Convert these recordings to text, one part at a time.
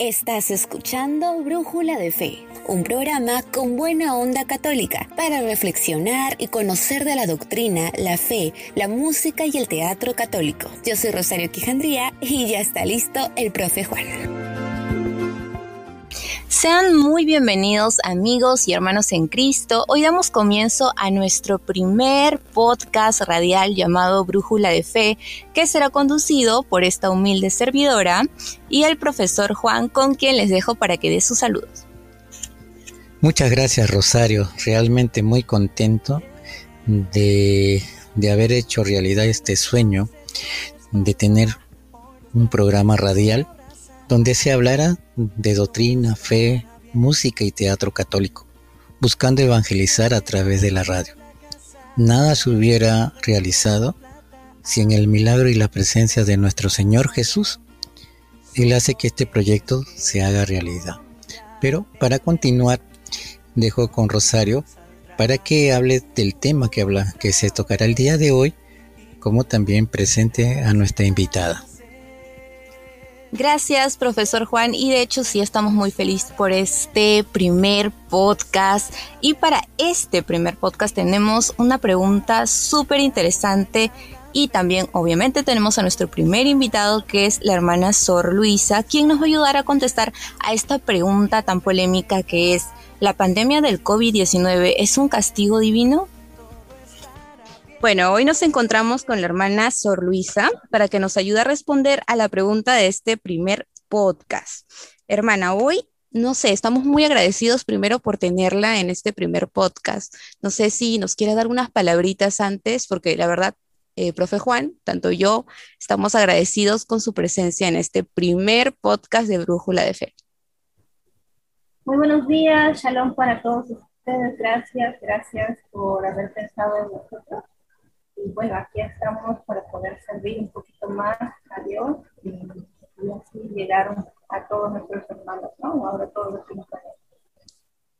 Estás escuchando Brújula de Fe, un programa con buena onda católica para reflexionar y conocer de la doctrina, la fe, la música y el teatro católico. Yo soy Rosario Quijandría y ya está listo el profe Juan. Sean muy bienvenidos amigos y hermanos en Cristo. Hoy damos comienzo a nuestro primer podcast radial llamado Brújula de Fe, que será conducido por esta humilde servidora y el profesor Juan, con quien les dejo para que dé sus saludos. Muchas gracias Rosario, realmente muy contento de, de haber hecho realidad este sueño de tener un programa radial donde se hablara de doctrina, fe, música y teatro católico, buscando evangelizar a través de la radio. Nada se hubiera realizado sin el milagro y la presencia de nuestro Señor Jesús. Él hace que este proyecto se haga realidad. Pero para continuar, dejo con Rosario para que hable del tema que, habla, que se tocará el día de hoy, como también presente a nuestra invitada. Gracias, profesor Juan. Y de hecho, sí estamos muy felices por este primer podcast. Y para este primer podcast tenemos una pregunta súper interesante. Y también, obviamente, tenemos a nuestro primer invitado, que es la hermana Sor Luisa, quien nos va a ayudar a contestar a esta pregunta tan polémica que es, ¿la pandemia del COVID-19 es un castigo divino? Bueno, hoy nos encontramos con la hermana Sor Luisa para que nos ayude a responder a la pregunta de este primer podcast. Hermana, hoy, no sé, estamos muy agradecidos primero por tenerla en este primer podcast. No sé si nos quiere dar unas palabritas antes, porque la verdad, eh, profe Juan, tanto yo, estamos agradecidos con su presencia en este primer podcast de Brújula de Fe. Muy buenos días, shalom para todos ustedes. Gracias, gracias por haber pensado en nosotros y bueno, aquí estamos para poder servir un poquito más a Dios y, así llegar a todos nuestros hermanos, ¿no? Ahora todos los que nos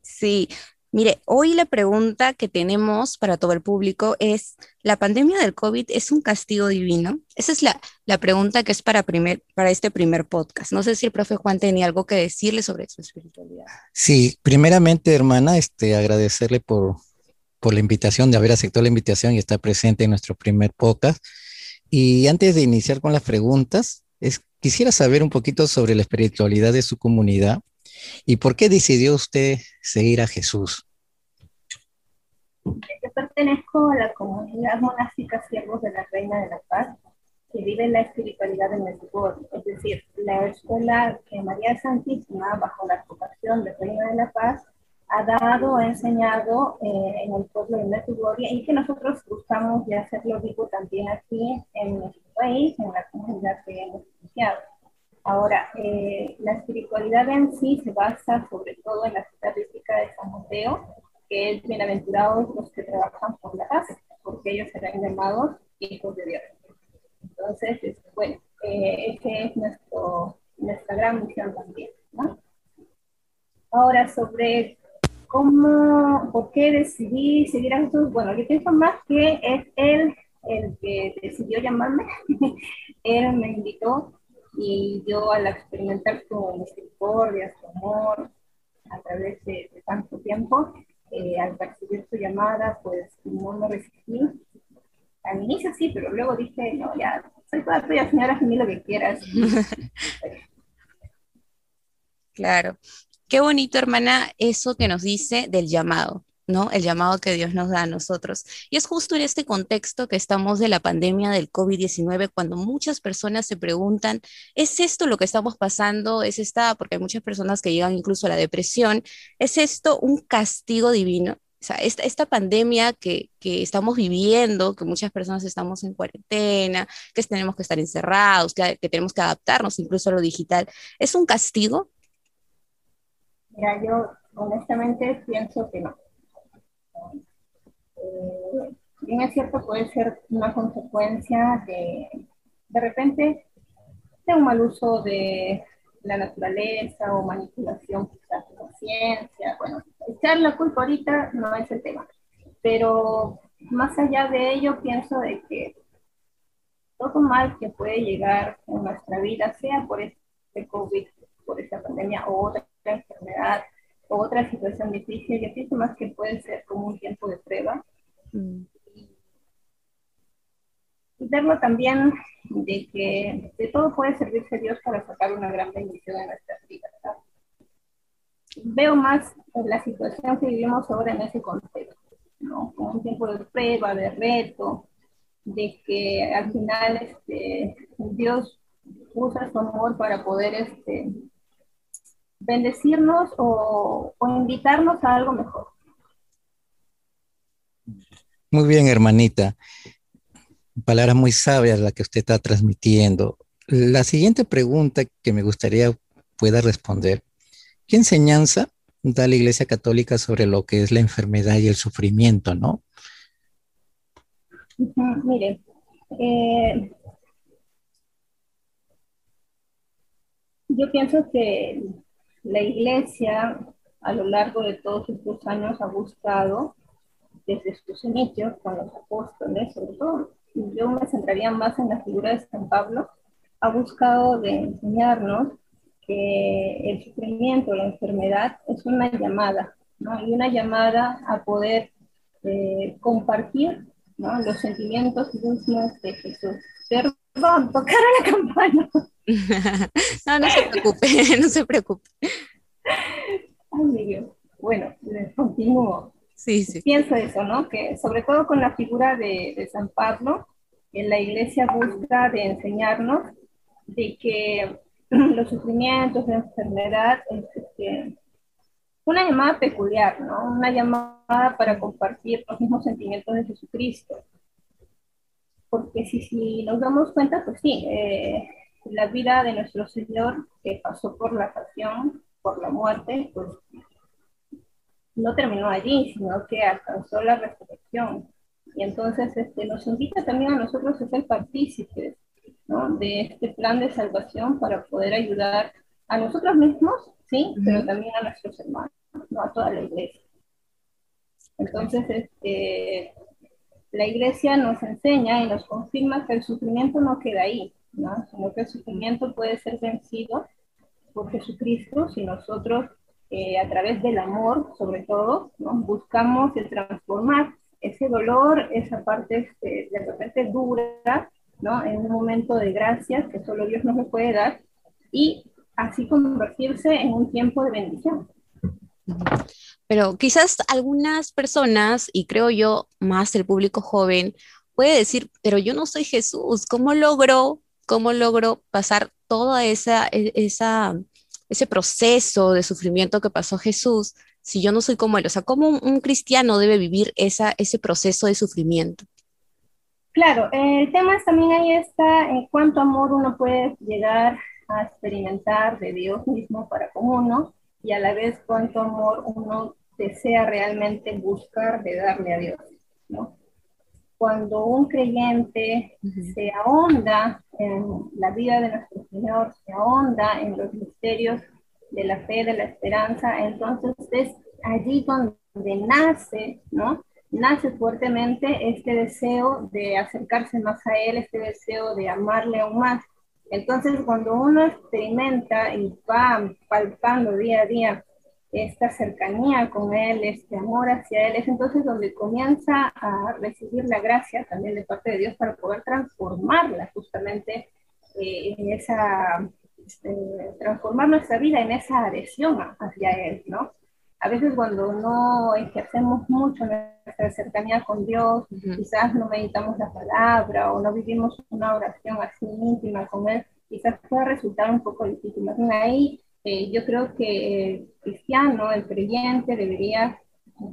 Sí, Mire, hoy la pregunta que tenemos para todo el público es, ¿la pandemia del COVID es un castigo divino? Esa es la, la pregunta que es para, primer, para este primer podcast. No sé si el profe Juan tenía algo que decirle sobre su espiritualidad. Sí, primeramente, hermana, este, agradecerle por, por la invitación, de haber aceptado la invitación y estar presente en nuestro primer podcast. Y antes de iniciar con las preguntas, es, quisiera saber un poquito sobre la espiritualidad de su comunidad y por qué decidió usted seguir a Jesús. Yo pertenezco a la comunidad monástica Siervos de la Reina de la Paz, que vive la espiritualidad en el es decir, la escuela que María Santísima, bajo la ocupación de Reina de la Paz, ha dado, ha enseñado eh, en el pueblo de Metugorria y que nosotros buscamos de hacerlo vivo también aquí en nuestro país, en la comunidad que hemos iniciado. Ahora, eh, la espiritualidad en sí se basa sobre todo en la estadística de San Mateo, que es bienaventurados los que trabajan por la paz, porque ellos serán llamados hijos de Dios. Entonces, bueno, eh, esa es nuestro, nuestra gran misión también. ¿no? Ahora, sobre ¿Cómo, por qué decidí seguir a Jesús? Bueno, yo pienso más que es él el que decidió llamarme. él me invitó y yo al experimentar su misericordia, su amor, a través de, tanto tiempo, eh, al percibir su llamada, pues no me resistí. Al inicio sí, pero luego dije, no, ya, soy toda tuya, señora, haz lo que quieras. claro. Qué bonito, hermana, eso que nos dice del llamado. ¿no? El llamado que Dios nos da a nosotros. Y es justo en este contexto que estamos de la pandemia del COVID-19, cuando muchas personas se preguntan, ¿es esto lo que estamos pasando? ¿Es esta, porque hay muchas personas que llegan incluso a la depresión, ¿es esto un castigo divino? O sea, esta, pandemia que, que, estamos viviendo, que muchas personas estamos en cuarentena, que tenemos que estar encerrados, que, que tenemos que adaptarnos incluso a lo digital, ¿es un castigo? Yo honestamente pienso que no. Eh, bien es cierto, puede ser una consecuencia de, de repente, de un mal uso de la naturaleza o manipulación quizás de la ciencia. Bueno, echar la culpa ahorita no es el tema. Pero más allá de ello, pienso de que todo mal que puede llegar en nuestra vida, sea por este COVID, por esta pandemia, o otra enfermedad o otra situación difícil, y así más que puede ser como un tiempo de prueba. Mm. Y verlo también de que de todo puede servirse Dios para sacar una gran bendición en nuestras vidas. Veo más la situación que vivimos ahora en ese contexto, ¿no? Como un tiempo de prueba, de reto, de que al final este, Dios usa su amor para poder este, bendecirnos o, invitarnos a algo mejor. Muy bien, hermanita. Palabra muy sabia la que usted está transmitiendo. La siguiente pregunta que me gustaría pueda responder. ¿Qué enseñanza da la Iglesia Católica sobre lo que es la enfermedad y el sufrimiento, no? mire, eh, yo pienso que la iglesia a lo largo de todos estos años ha buscado, desde sus inicios con los apóstoles, sobre todo, yo me centraría más en la figura de San Pablo, ha buscado de enseñarnos que el sufrimiento, la enfermedad es una llamada, ¿no? Y una llamada a poder eh, compartir los sentimientos mismos de Jesús. Perdón, tocaron la campana. no, no se preocupe, no se preocupe. Ay, Dios. Bueno, continúo. Sí, sí. Pienso eso, ¿no? Que sobre todo con la figura de, de San Pablo, en la iglesia busca de enseñarnos de que los sufrimientos, la enfermedad, es este, una llamada peculiar, ¿no? Una llamada para compartir los mismos sentimientos de Jesucristo. Porque si, si nos damos cuenta, pues sí, eh, la vida de nuestro Señor, que pasó por la pasión, por la muerte, pues no terminó allí, sino que alcanzó la resurrección. Y entonces este, nos invita también a nosotros a ser partícipes ¿no? de este plan de salvación para poder ayudar a nosotros mismos, sí, pero también a nuestros hermanos, ¿no? a toda la iglesia. Entonces, este, la iglesia nos enseña y nos confirma que el sufrimiento no queda ahí, ¿no? sino que el sufrimiento puede ser vencido por Jesucristo si nosotros, eh, a través del amor, sobre todo, ¿no? buscamos el transformar ese dolor, esa parte este, de repente dura, ¿no? en un momento de gracia que solo Dios nos puede dar, y así convertirse en un tiempo de bendición. Pero quizás algunas personas, y creo yo más el público joven, puede decir, pero yo no soy Jesús, ¿cómo logro cómo logro pasar todo esa, e, esa, ese proceso de sufrimiento que pasó Jesús si yo no soy como él? O sea, ¿cómo un, cristiano debe vivir esa, ese proceso de sufrimiento? Claro, el tema es también ahí está en cuánto amor uno puede llegar a experimentar de Dios mismo para con uno y a la vez cuánto amor uno desea realmente buscar de darle a Dios, ¿no? cuando un creyente se ahonda en la vida de nuestro Señor, se ahonda en los misterios de la fe, de la esperanza, entonces es allí donde nace, ¿no? Nace fuertemente este deseo de acercarse más a Él, este deseo de amarle aún más. Entonces, cuando uno experimenta y va palpando día a día esta cercanía con Él, este amor hacia Él, es entonces donde comienza a recibir la gracia también de parte de Dios para poder transformarla justamente eh, en esa, este, transformar nuestra vida en esa adhesión hacia Él, ¿no? A veces cuando no ejercemos mucho nuestra cercanía con Dios, quizás no meditamos la palabra o no vivimos una oración así íntima con Él, quizás pueda resultar un poco difícil. Más bien ahí eh, yo creo que el cristiano, el creyente, debería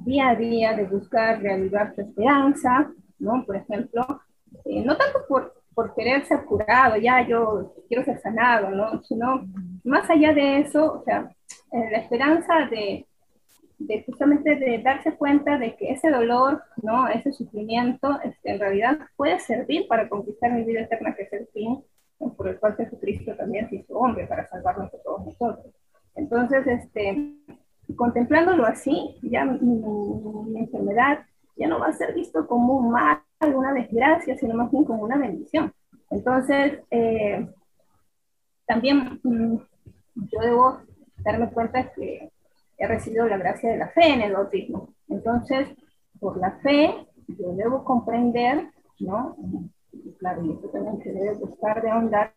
día a día de buscar reavivar su esperanza, ¿no? Por ejemplo, eh, no tanto por, por querer ser curado, ya yo quiero ser sanado, ¿no? Sino más allá de eso, o sea, eh, la esperanza de, de, justamente de darse cuenta de que ese dolor, ¿no? Ese sufrimiento, este, en realidad puede servir para conquistar mi vida eterna, que es el fin por el cual Jesucristo también se hizo hombre para salvarnos a todos nosotros. Entonces, este, contemplándolo así, ya mi, enfermedad ya no va a ser visto como un mal, una desgracia, sino más bien como una bendición. Entonces, eh, también mm, yo debo darme cuenta que he recibido la gracia de la fe en el bautismo. Entonces, por la fe, yo debo comprender, ¿no? Claro, y esto también se debe buscar de ahondar,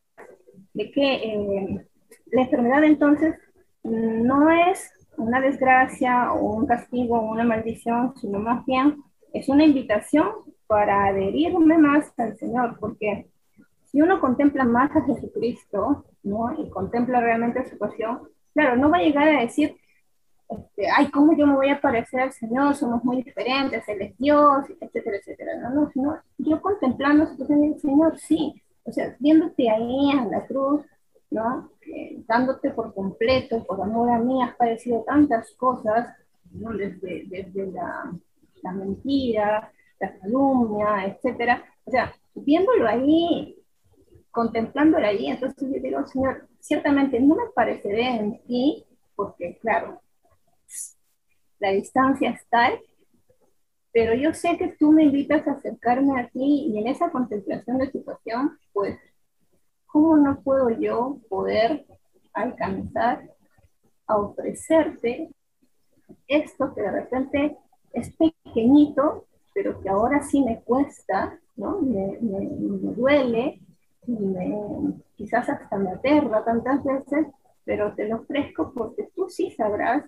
de que eh, la enfermedad entonces no es una desgracia o un castigo o una maldición, sino más bien es una invitación para adherirme más al Señor, porque si uno contempla más a Jesucristo, ¿no? Y contempla realmente su pasión, claro, no va a llegar a decir, este, ay, ¿cómo yo me voy a parecer al Señor? Somos muy diferentes, Él es Dios, etcétera, etcétera. No, no, sino yo contemplando su pasión del Señor, sí, o sea, viéndote ahí en la cruz, ¿no? dándote por completo, por amor a mí, has padecido tantas cosas, ¿no? desde, desde la, la mentira, la calumnia, etcétera. O sea, viéndolo ahí, contemplándolo ahí, entonces yo digo, Señor, ciertamente no me pareceré en ti, porque claro, la distancia es tal, pero yo sé que tú me invitas a acercarme a ti y en esa contemplación de situación, pues, ¿cómo no puedo yo poder alcanzar a ofrecerte esto que de repente es pequeñito, pero que ahora sí me cuesta, ¿no? Me, duele, quizás hasta me aterra tantas veces, pero te lo ofrezco porque tú sí sabrás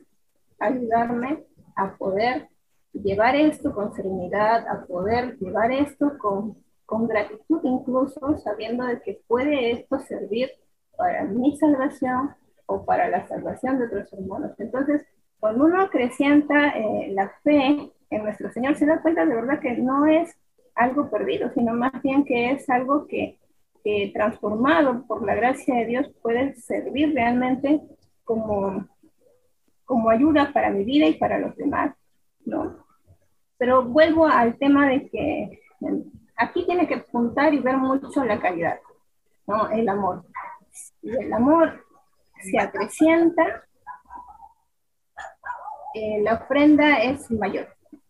ayudarme a poder llevar esto con serenidad, a poder llevar esto con, con gratitud incluso, sabiendo de que puede esto servir para mi salvación o para la salvación de otros hermanos. Entonces, cuando uno acrecienta eh, la fe en nuestro Señor, se da cuenta de verdad que no es algo perdido, sino más bien que es algo que, que transformado por la gracia de Dios puede servir realmente como, como ayuda para mi vida y para los demás, ¿no? Pero vuelvo al tema de que aquí tiene que apuntar y ver mucho la calidad, ¿no? El amor. Si el amor se acrecienta, eh, la ofrenda es mayor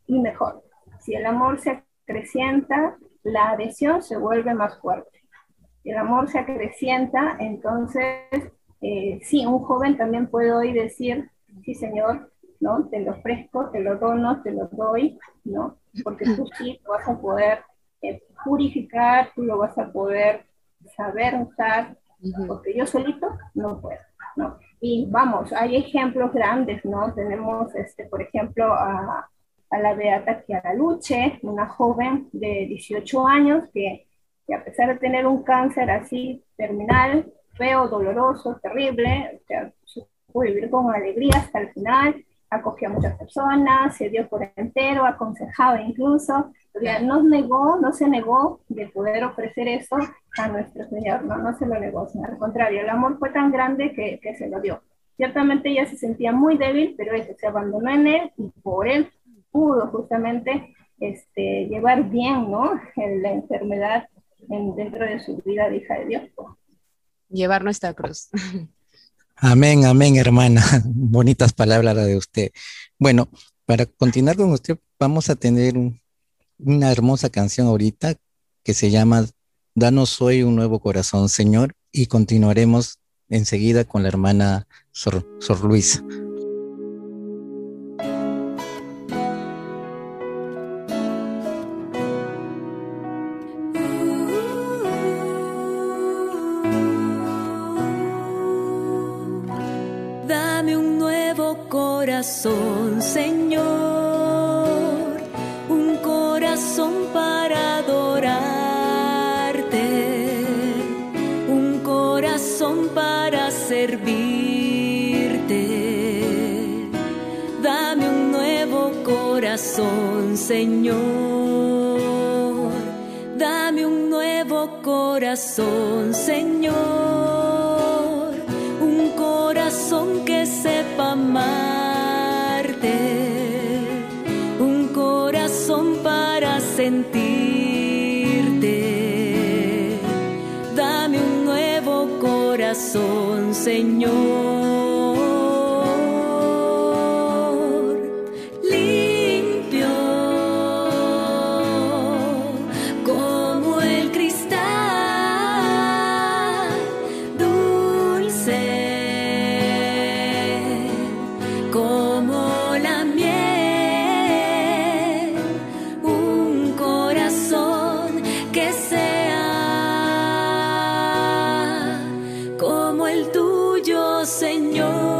y mejor. Si el amor se acrecienta, la adhesión se vuelve más fuerte. Si el amor se acrecienta, entonces, eh, sí, un joven también puede hoy decir, sí, Señor, ¿no? Te lo ofrezco, te lo dono, te lo doy, ¿no? Porque tú sí lo vas a poder eh, purificar, tú lo vas a poder saber usar, porque yo solito no puedo, ¿no? Y vamos, hay ejemplos grandes, ¿no? Tenemos, este, por ejemplo, a, a la Beata Chiara Luce, una joven de 18 años que, que, a pesar de tener un cáncer así terminal, feo, doloroso, terrible, o sea, vivir con alegría hasta el final, acogió a muchas personas, se dio por entero, aconsejaba incluso, o no negó, no se negó de poder ofrecer eso a nuestro Señor, no, no se lo negó, sino al contrario, el amor fue tan grande que, que se lo dio. Ciertamente ella se sentía muy débil, pero eso se abandonó en él y por él pudo justamente este, llevar bien ¿no? la enfermedad en, dentro de su vida de hija de Dios. Llevar nuestra cruz. Amén, amén, hermana. Bonitas palabras de usted. Bueno, para continuar con usted, vamos a tener una hermosa canción ahorita que se llama Danos hoy un nuevo corazón, Señor, y continuaremos enseguida con la hermana Sor, Sor Luisa. Corazón, Señor. Dame un nuevo corazón, Señor. Un corazón que sepa más sentirte. Dame un nuevo corazón, Señor. Señor.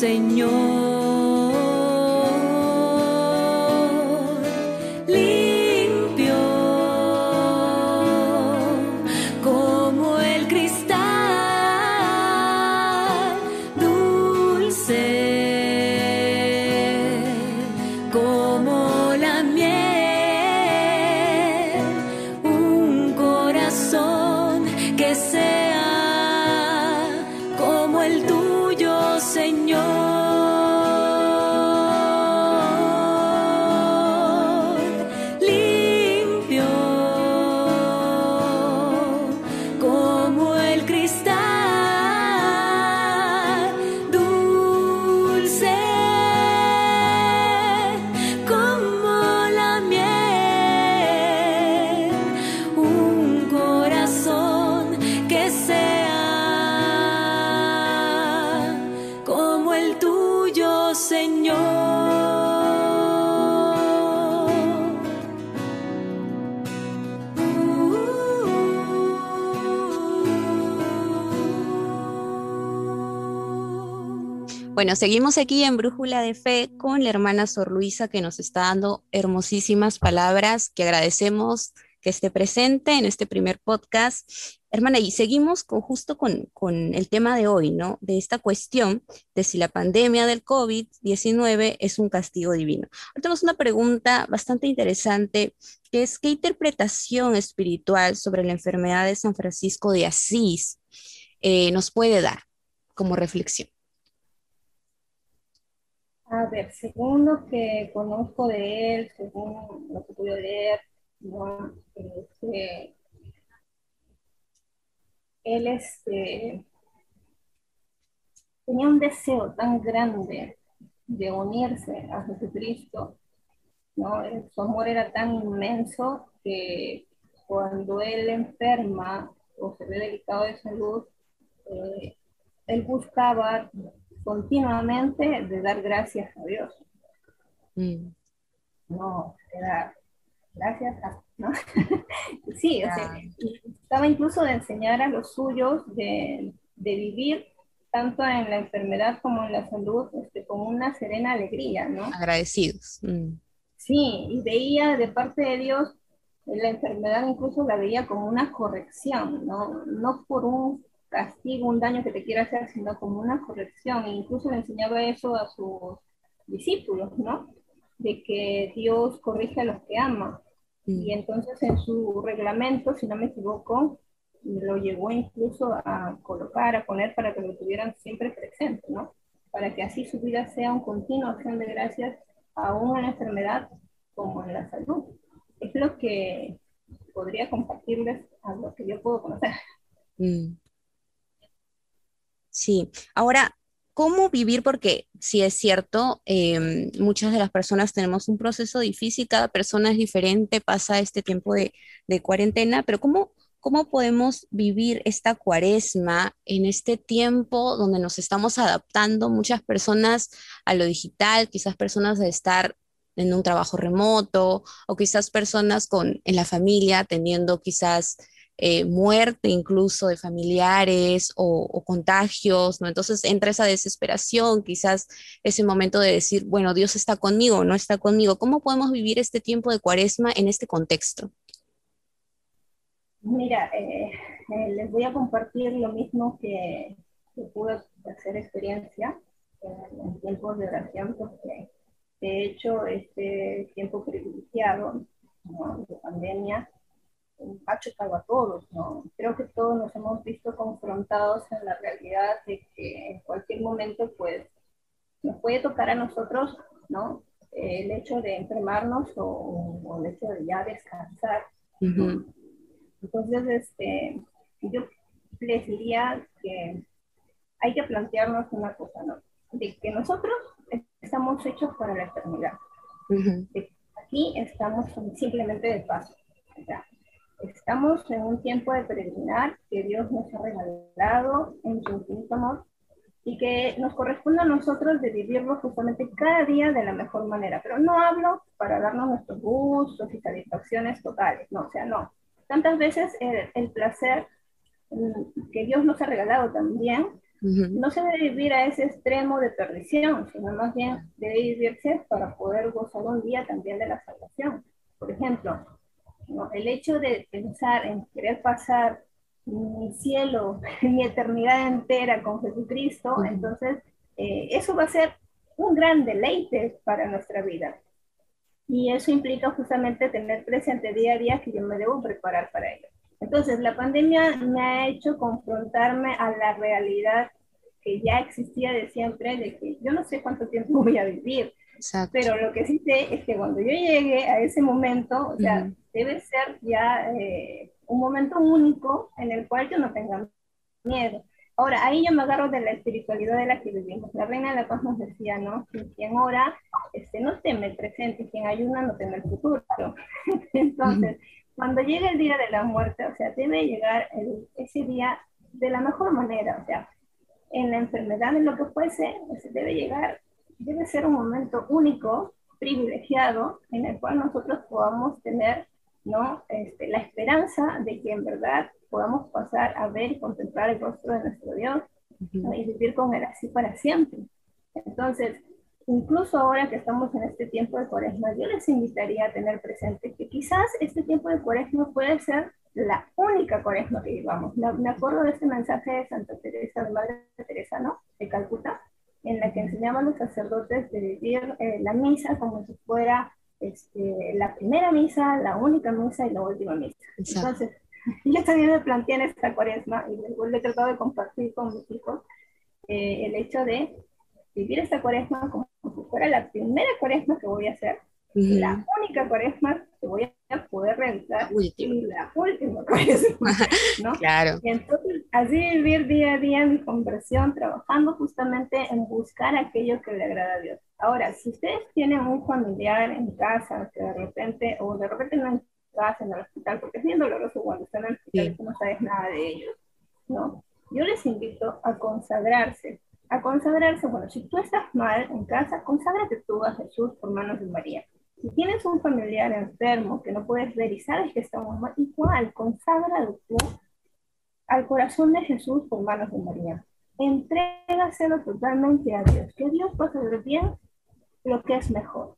Señor. Bueno, seguimos aquí en Brújula de Fe con la hermana Sor Luisa que nos está dando hermosísimas palabras que agradecemos que esté presente en este primer podcast. Hermana, y seguimos justo con, con el tema de hoy, ¿no? De esta cuestión de si la pandemia del COVID-19 es un castigo divino. Ahora tenemos una pregunta bastante interesante, que es ¿qué interpretación espiritual sobre la enfermedad de San Francisco de Asís eh, nos puede dar como reflexión? A ver, según lo que conozco de él, según lo que pude leer. Este, él este, tenía un deseo tan grande de unirse a Jesucristo, ¿no? Su amor era tan inmenso que cuando él enferma o se ve delicado de salud, eh, él buscaba continuamente de dar gracias a Dios. Mm, No, era gracias a, ¿no? sí, o sea, y estaba incluso de enseñar a los suyos de, de vivir tanto en la enfermedad como en la salud este, con una serena alegría, ¿no? agradecidos. Mm, Sí, y veía de parte de Dios la enfermedad incluso la veía como una corrección, ¿no? No por un castigo, un daño que te quiera hacer, sino como una corrección. E incluso le enseñaba eso a sus discípulos, ¿no? De que Dios corrige a los que ama. mm. Y entonces en su reglamento, si no me equivoco, lo llegó incluso a colocar, a poner para que lo tuvieran siempre presente, ¿no? Para que así su vida sea un continuo acción de gracias, aún en la enfermedad como en la salud. Es lo que podría compartirles a lo que yo puedo conocer. Mm. Sí, ahora, ¿cómo vivir? Porque sí es cierto, em, muchas de las personas tenemos un proceso difícil, cada persona es diferente, pasa este tiempo de, de cuarentena, pero ¿cómo, cómo podemos vivir esta cuaresma en este tiempo donde nos estamos adaptando muchas personas a lo digital, quizás personas de estar en un trabajo remoto o quizás personas con, en la familia teniendo quizás eh, muerte incluso de familiares o, o contagios, ¿no? Entonces entra esa desesperación, quizás ese momento de decir, bueno, Dios está conmigo, no está conmigo. ¿Cómo podemos vivir este tiempo de cuaresma en este contexto? Mira, eh, eh, les voy a compartir lo mismo que, que pude hacer experiencia en, tiempos de oración, porque de hecho este tiempo privilegiado ¿no? de pandemia ha chocado a todos, ¿no? Creo que todos nos hemos visto confrontados en la realidad de que en cualquier momento, pues, nos puede tocar a nosotros, ¿no? El hecho de enfermarnos o, o el hecho de ya descansar. Entonces, este, yo les diría que hay que plantearnos una cosa, ¿no? De que nosotros estamos hechos para la eternidad. aquí estamos simplemente de paso. Estamos en un tiempo de peregrinar que Dios nos ha regalado en su infinito amor y que nos corresponde a nosotros de vivirlo justamente cada día de la mejor manera. Pero no hablo para darnos nuestros gustos y satisfacciones totales, no, o sea, no. Tantas veces el, el placer mm, que Dios nos ha regalado también no se debe vivir a ese extremo de perdición, sino más bien debe vivirse para poder gozar un día también de la salvación. Por ejemplo, el hecho de pensar en querer pasar mi cielo, mi eternidad entera con Jesucristo, entonces eh, eso va a ser un gran deleite para nuestra vida. Y eso implica justamente tener presente día a día que yo me debo preparar para ello. Entonces, la pandemia me ha hecho confrontarme a la realidad que ya existía de siempre, de que yo no sé cuánto tiempo voy a vivir, pero lo que sí sé es que cuando yo llegue a ese momento, o sea, debe ser ya eh, un momento único en el cual yo no tenga miedo. Ahora, ahí yo me agarro de la espiritualidad de la que vivimos. La reina de la paz nos decía, ¿no? Quien ora este, no teme el presente, quien ayuna no teme el futuro. Entonces, cuando llegue el día de la muerte, o sea, debe llegar ese día de la mejor manera, o sea, en la enfermedad, en lo que fuese, se debe llegar, debe ser un momento único, privilegiado, en el cual nosotros podamos tener ¿no? Este, la esperanza de que en verdad podamos pasar a ver y contemplar el rostro de nuestro Dios y vivir con Él así para siempre. Entonces, incluso ahora que estamos en este tiempo de cuaresma, yo les invitaría a tener presente que quizás este tiempo de cuaresma puede ser la única cuaresma que vivamos. Me, acuerdo de este mensaje de Santa Teresa, de Madre Teresa, ¿no? De Calcuta, en la que enseñaban a los sacerdotes de vivir eh, la misa como si fuera este, la primera misa, la única misa y la última misa. Entonces, yo también me planteé en esta cuaresma y luego he tratado de compartir con mis hijos eh, el hecho de vivir esta cuaresma como si fuera la primera cuaresma que voy a hacer, la única cuaresma que voy a poder realizar y la última cuaresma, ¿no? claro. Y entonces, así vivir día a día mi conversión, trabajando justamente en buscar aquello que le agrada a Dios. Ahora, si ustedes tienen un familiar en casa que de repente, o de repente no en casa, en el hospital, porque es bien doloroso cuando están en el hospital y no sabes nada de ellos, ¿no? Yo les invito a consagrarse. A consagrarse, bueno, si tú estás mal en casa, conságrate tú a Jesús por manos de María. Si tienes un familiar enfermo que no puedes ver y sabes que está mal, igual, conságralo tú al corazón de Jesús por manos de María. Entrégaselo totalmente a Dios. Que Dios va a hacer bien lo que es mejor.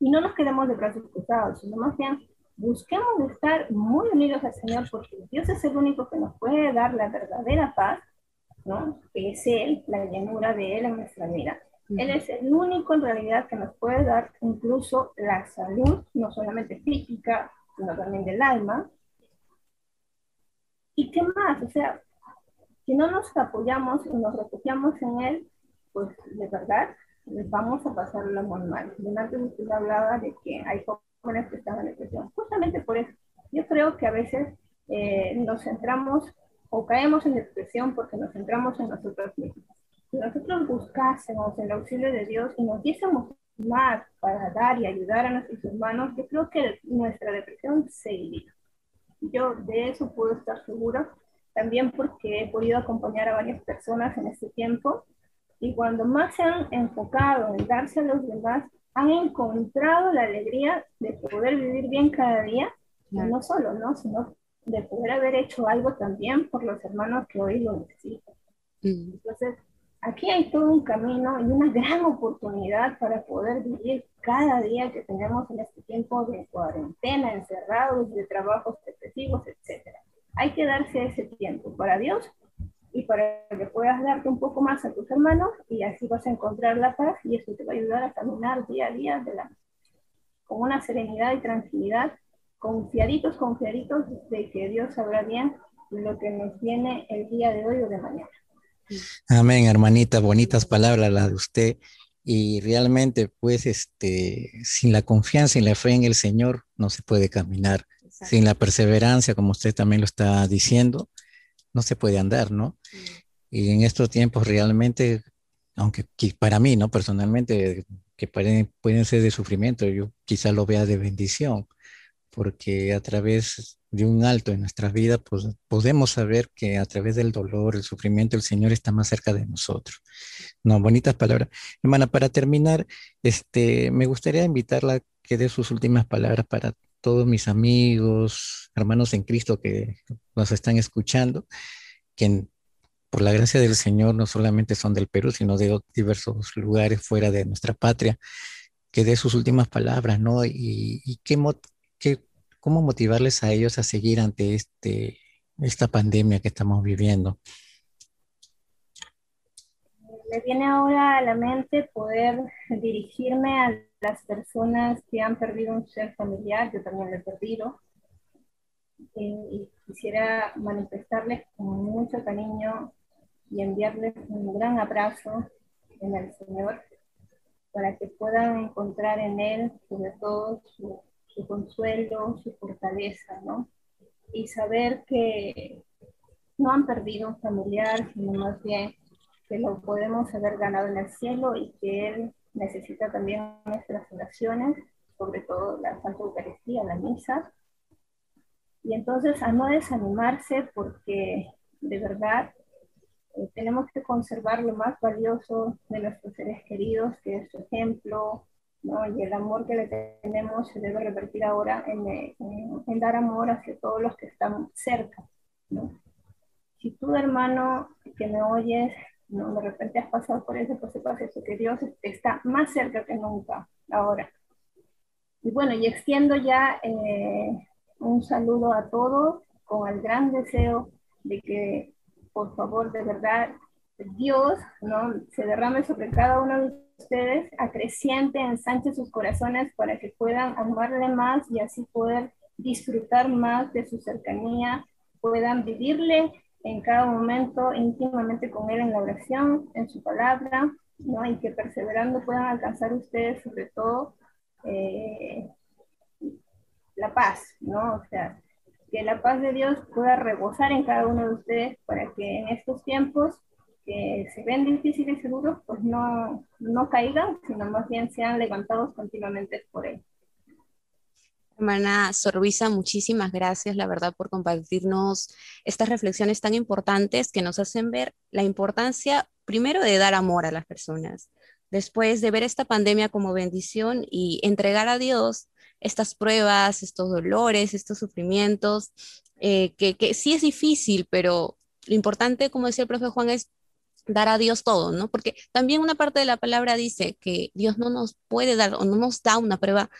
Y no nos quedemos de brazos cruzados, sino más bien busquemos estar muy unidos al Señor porque Dios es el único que nos puede dar la verdadera paz, ¿no? que es Él, la llenura de Él en nuestra vida. Él es el único en realidad que nos puede dar incluso la salud, no solamente física, sino también del alma. ¿Y qué más? O sea, si no nos apoyamos y nos refugiamos en Él, pues de verdad vamos a pasarlo muy mal. Antes usted hablaba de que hay jóvenes que están en depresión. Justamente por eso, yo creo que a veces eh, nos centramos o caemos en depresión porque nos centramos en nosotros mismos. Si nosotros buscásemos el auxilio de Dios y nos diésemos más para dar y ayudar a nuestros hermanos, yo creo que nuestra depresión se iría. Yo de eso puedo estar segura, también porque he podido acompañar a varias personas en este tiempo y cuando más se han enfocado en darse a los demás, han encontrado la alegría de poder vivir bien cada día, no solo, ¿no? Sino de poder haber hecho algo también por los hermanos que hoy lo necesitan. Mm. Entonces, aquí hay todo un camino y una gran oportunidad para poder vivir cada día que tenemos en este tiempo de cuarentena, encerrados, de trabajos excesivos, etc. Hay que darse ese tiempo para Dios y para que puedas darte un poco más a tus hermanos y así vas a encontrar la paz y eso te va a ayudar a caminar día a día de la, con una serenidad y tranquilidad, confiaditos, confiaditos de que Dios sabrá bien lo que nos viene el día de hoy o de mañana. Amén, hermanita, bonitas palabras las de usted. Y realmente, pues, este, sin la confianza y la fe en el Señor no se puede caminar. Sin la perseverancia, como usted también lo está diciendo, no se puede andar, ¿no? Y en estos tiempos realmente, aunque para mí, ¿no? Personalmente, que pueden, pueden ser de sufrimiento, yo quizá lo vea de bendición, porque a través de un alto en nuestras vidas, pues podemos saber que a través del dolor, el sufrimiento, el Señor está más cerca de nosotros. No, bonitas palabras. Hermana, para terminar, este, me gustaría invitarla a que dé sus últimas palabras para todos mis amigos, hermanos en Cristo que nos están escuchando, que por la gracia del Señor no solamente son del Perú, sino de diversos lugares fuera de nuestra patria, que dé sus últimas palabras, ¿no? Y, qué, cómo motivarles a ellos a seguir ante este, esta pandemia que estamos viviendo. Me viene ahora a la mente poder dirigirme a las personas que han perdido un ser familiar, yo también lo he perdido, eh, y quisiera manifestarles con mucho cariño y enviarles un gran abrazo en el Señor para que puedan encontrar en Él, sobre todo, su, su consuelo, su fortaleza, ¿no? Y saber que no han perdido un familiar, sino más bien que lo podemos haber ganado en el cielo y que Él necesita también nuestras oraciones, sobre todo la Santa Eucaristía, la misa. Y entonces a no desanimarse porque de verdad eh, tenemos que conservar lo más valioso de nuestros seres queridos, que es su ejemplo, ¿no? y el amor que le tenemos se debe revertir ahora en, en, en dar amor hacia todos los que están cerca. ¿no? Si tú, hermano, que me oyes, ¿no? de repente has pasado por ese proceso, que Dios está más cerca que nunca ahora. Y bueno, y extiendo ya eh, un saludo a todos con el gran deseo de que por favor, de verdad, Dios ¿no? se derrame sobre cada uno de ustedes, acreciente, ensanche sus corazones para que puedan amarle más y así poder disfrutar más de su cercanía, puedan vivirle en cada momento íntimamente con Él en la oración, en su palabra, ¿no? y que perseverando puedan alcanzar ustedes sobre todo eh, la paz, ¿no? O sea, que la paz de Dios pueda rebosar en cada uno de ustedes para que en estos tiempos que se ven difíciles y seguros, pues no, no caigan, sino más bien sean levantados continuamente por Él. Hermana Sorbiza, muchísimas gracias, la verdad, por compartirnos estas reflexiones tan importantes que nos hacen ver la importancia, primero, de dar amor a las personas, después de ver esta pandemia como bendición y entregar a Dios estas pruebas, estos dolores, estos sufrimientos, eh, que, que sí es difícil, pero lo importante, como decía el profe Juan, es dar a Dios todo, ¿no? Porque también una parte de la palabra dice que Dios no nos puede dar o no nos da una prueba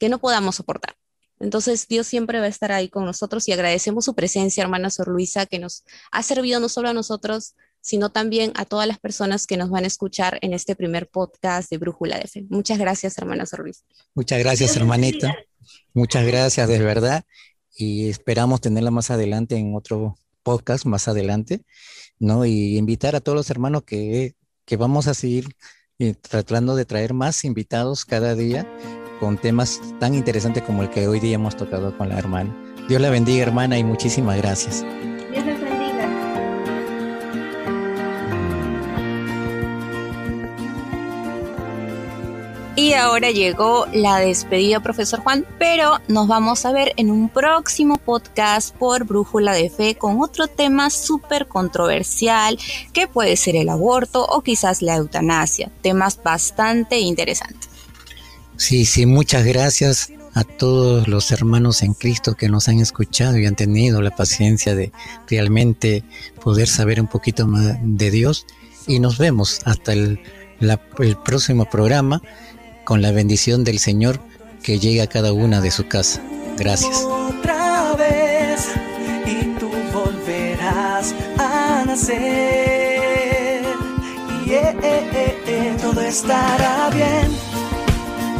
que no podamos soportar. Entonces Dios siempre va a estar ahí con nosotros y agradecemos su presencia, hermana Sor Luisa, que nos ha servido no solo a nosotros, sino también a todas las personas que nos van a escuchar en este primer podcast de Brújula de Fe. Muchas gracias, hermana Sor Luisa. Muchas gracias, hermanita. Muchas gracias, de verdad. Y esperamos tenerla más adelante en otro podcast, más adelante, ¿no? Y invitar a todos los hermanos que, que vamos a seguir eh, tratando de traer más invitados cada día con temas tan interesantes como el que hoy día hemos tocado con la hermana. Dios la bendiga, hermana, y muchísimas gracias. Dios les bendiga. Y ahora llegó la despedida, profesor Juan, pero nos vamos a ver en un próximo podcast por Brújula de Fe con otro tema súper controversial que puede ser el aborto o quizás la eutanasia, temas bastante interesantes. Sí, sí, muchas gracias a todos los hermanos en Cristo que nos han escuchado y han tenido la paciencia de realmente poder saber un poquito más de Dios. Y nos vemos hasta el, próximo programa con la bendición del Señor que llegue a cada una de su casa. Gracias. Otra vez y tú volverás a nacer. Yeah, eh, eh, eh, todo estará bien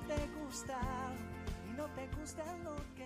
No te gusta, y no te gusta lo que.